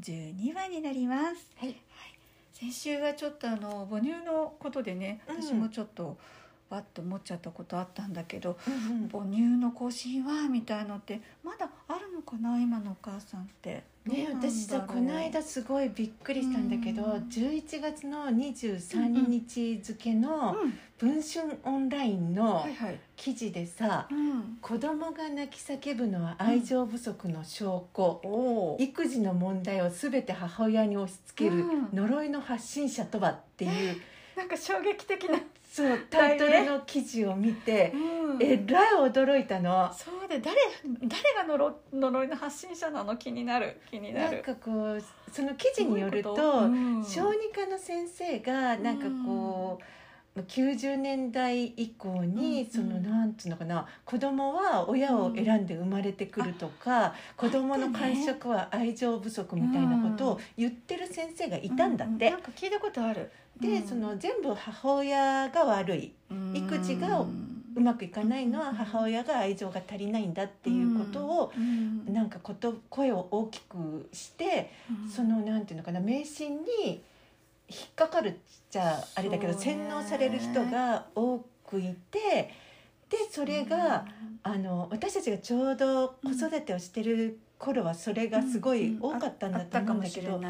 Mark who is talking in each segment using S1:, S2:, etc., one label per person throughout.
S1: 42話になります。
S2: はい、
S1: 先週はちょっとあの母乳のことでね
S2: うん。
S1: 私もちょっとわっと思っちゃったことあったんだけど、
S2: うん
S1: 母乳の更新は？みたいのってまだあかな今のお母さんって。
S2: ね私さこの間すごいびっくりしたんだけど、
S1: うん。
S2: 11月の23日付の
S1: うん、「
S2: 文春オンライン」の。記事でさ
S1: うん。
S2: 子供が泣き叫ぶのは愛情不足の証拠、
S1: お
S2: 育児の問題を全て母親に押し付ける
S1: うん。
S2: 呪いの発信者とはっていう、
S1: なんか衝撃的な。
S2: そうタイトルの記事を見て、
S1: うん
S2: えらい驚いたの。
S1: そうで誰誰が呪呪いの発信者なの？気になる気になる。
S2: なんかこうその記事によると
S1: うん
S2: 小児科の先生がなんかこう、90年代以降に、
S1: うん
S2: そのなんつうのかな子供は親を選んで生まれてくるとか、子供の感触は愛情不足みたいなことを言ってる先生がいたんだって。
S1: うなんか聞いたことある。
S2: で、
S1: うん。
S2: その全部母親が悪い。育児が
S1: うん
S2: うまくいかないのは母親が愛情が足りないんだっていうことを、
S1: うん。
S2: なんかこと声を大きくして
S1: うん。
S2: そのなんていうのかな迷信に引っかかるっちゃあれだけど、洗脳される人が多くいてでそれが、あの私たちがちょうど子育てをしてる頃はそれがすごい多かったんだと思うんだけど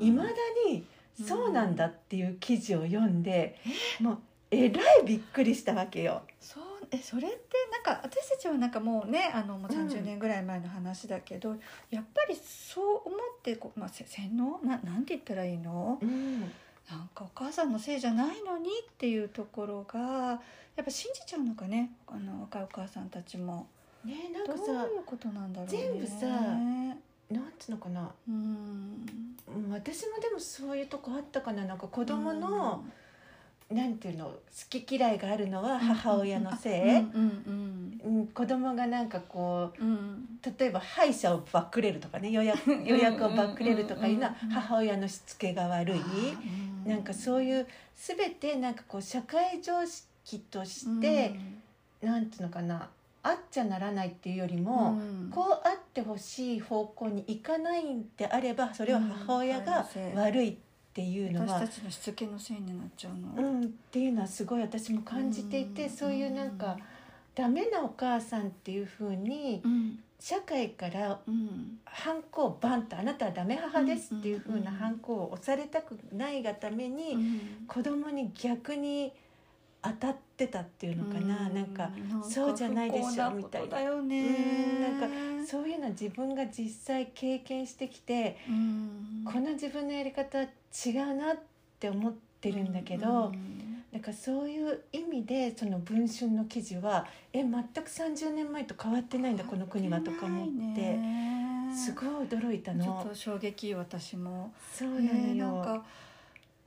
S2: い。まだにそうなんだっていう記事を読んで、もうえらいびっくりしたわけよ。
S1: そうえそれってなんか私たちはなんかもうねあのもう
S2: うん。
S1: 30年ぐらい前の話だけど、やっぱりそう思ってこう、まあ、せ洗脳？ななんて言ったらいいの？
S2: うん
S1: なんかお母さんのせいじゃないのにっていうところがやっぱ信じちゃうのかねあの若いお母さんたちも。
S2: ねなん
S1: どう
S2: かさ
S1: いうことなんだろうね。
S2: 全部さなんつうのかな。
S1: うん。
S2: うん私もでもそういうとこあったかな。なんか子供の、なんていうの好き嫌いがあるのは母親のせい、
S1: うんうん
S2: うん子供がなんかこう
S1: うん。うん
S2: 例えば歯医者をバックれるとかね予約予約をバックれるとかいうのは
S1: うん
S2: 母親のしつけが悪い、なんかそういう全てなんかこう社会常識として、なんていうのかなあっちゃならないっていうよりも、
S1: うん。
S2: こうあってほしい方向に行かないんであればそれは母親が悪いっていうのは
S1: 私た、ちのしつけのせいになっちゃうの、
S2: うん、っていうのはすごい私も感じていて、
S1: うん。
S2: そういうなんか、ダメなお母さんっていうふうに
S1: うん
S2: 社会から
S1: うん。
S2: ハンコをバンと「あなたはダメ母です」っていうふうなハンコを押されたくないがために、子供に逆に当たってたっていうのかな、なんかそうじゃないでしょみたいな。
S1: だよ
S2: なんかそういうのは自分が実際経験してきて、
S1: うん。
S2: この自分のやり方は違うなって思ってるんだけど、
S1: うん
S2: なんかそういう意味でその文春の記事はえ全く30年前と変わってないんだこの国はとか思って。す
S1: い
S2: ごい驚いた
S1: ちょっ
S2: の
S1: と衝撃私も。
S2: そうなの
S1: えー
S2: よ、
S1: なんか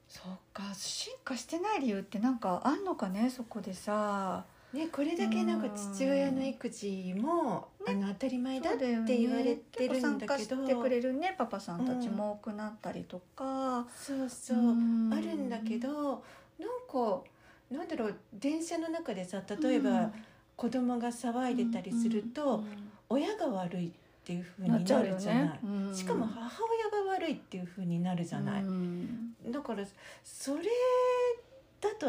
S1: そうか進化してない理由ってなんかあんのかねそこでさ。
S2: ね、これだけなんか父親の育児も、あの当たり前だって言われてるんだけど。
S1: 結構参加してくれるねパパさんたちも多くなったりとか、
S2: そうそう、
S1: うん。
S2: あるんだけどなんかなんだろう電車の中でさ例えば子供が騒いでたりすると、親が悪いっていうふうになるじゃない、
S1: ね。うん。
S2: しかも母親が悪いっていうふうになるじゃない、
S1: うん。
S2: だからそれだと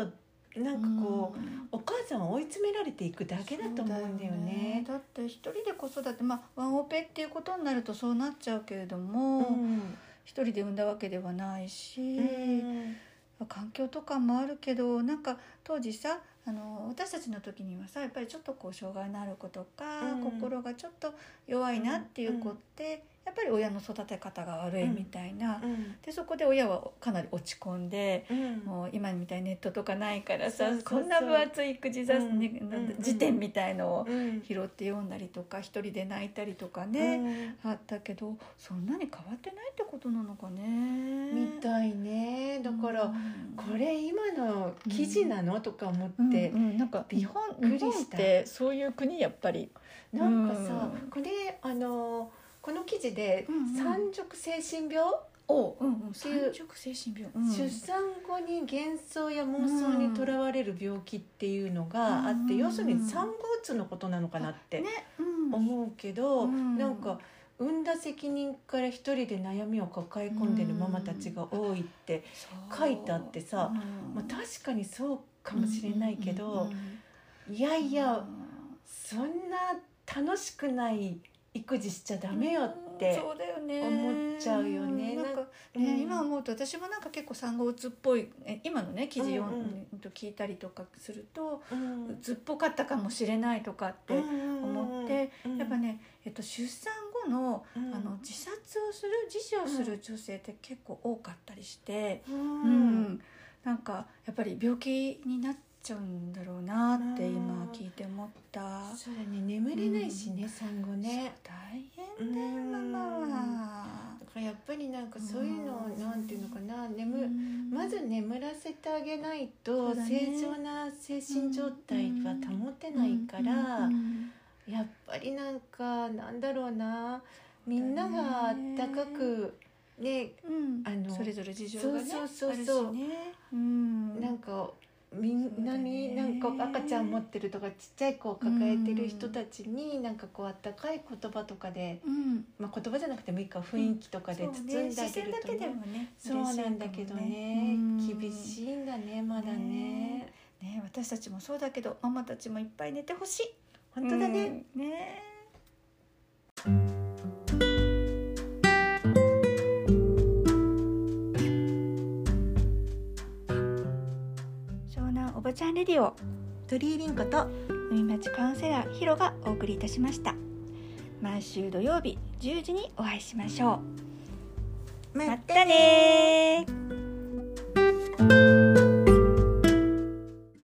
S2: なんかこう、
S1: うん。
S2: お母さんは追い詰められていくだけだと思うんだよね。
S1: だって一人で子育てまあワンオペっていうことになるとそうなっちゃうけれども
S2: うん。
S1: 一人で産んだわけではないし、
S2: うん。
S1: だ環境とかもあるけどなんか当時さあの私たちの時にはさやっぱりちょっとこう障害のある子とか、
S2: うん。
S1: 心がちょっと弱いなっていう子って、やっぱり親の育て方が悪いみたいな、
S2: うん。
S1: でそこで親はかなり落ち込んで。
S2: うん。
S1: もう今みたいにネットとかないからさこんな分厚い育児雑ね辞典みたいのを
S2: うん。
S1: 拾って読んだりとか一人で泣いたりとかね、
S2: うん。
S1: あったけどそんなに変わってないってことなのかね。
S2: みたいね。だから、
S1: うん。
S2: これ今の記事なの、とか思って、
S1: うんうん。なんか日本
S2: くり
S1: 日本
S2: した
S1: ってそういう国やっぱり。
S2: なんかさ、
S1: うん。
S2: これあのこの記事で三熟精神病、
S1: おうんうん。精神病、うん。
S2: 出産後に幻想や妄想にとらわれる病気っていうのがあって、
S1: うん。
S2: 要するに産後うつのことなのかなって思うけど、
S1: うん。
S2: なんか産んだ責任から一人で悩みを抱え込んでるママたちが多いって、書いてあってさ
S1: う。ん
S2: まあ、確かにそうかもしれないけど、
S1: うん
S2: いやいやそんな楽しくない育児しちゃダメよって、
S1: そうだよね。
S2: 思っちゃうよね。
S1: なんか
S2: うん
S1: ね、今思うと私もなんか結構産後うつっぽいえ今のね記事読
S2: うん。
S1: んと聞いたりとかすると、
S2: うん。
S1: うつっぽかったかもしれないとかって思って、やっぱ、ね、えっと、出産後の,、
S2: うん。
S1: あの自殺をする自死をする女性って結構多かったりして、
S2: う
S1: うん。んなんかやっぱり病気になっちゃうんだろうなって今聞いて思った。
S2: そうだね。眠れないしね、産後ね。
S1: 大変だよ
S2: うん
S1: ママは。
S2: だからやっぱりなんかそういうのを
S1: うん
S2: なんていうのかな眠、
S1: うん。
S2: まず眠らせてあげないと、正常な精神状態は保てないから、りなんかなんだろうな。みんながあったかくね
S1: うん。
S2: あの
S1: それぞれ事情がね
S2: そうそうそうそう。
S1: ん。
S2: なんかみんなになんか赤ちゃん持ってるとかちっちゃい子を抱えてる人たちになんかこうあったかい言葉とかで、
S1: うん。
S2: まあ、言葉じゃなくてもいいか雰囲気とかで包
S1: ね。
S2: んであげると
S1: 視線だけでね
S2: そうなんだけどね。厳
S1: い
S2: しいんだねまだね。
S1: ね私たちもそうだけどママたちもいっぱい寝てほしい
S2: 本当だね、
S1: うん。ね。湘南おばちゃんレディオ
S2: 鳥居凛子と
S1: 海町カウンセラーヒロがお送りいたしました。毎週土曜日10時にお会いしましょう。またねー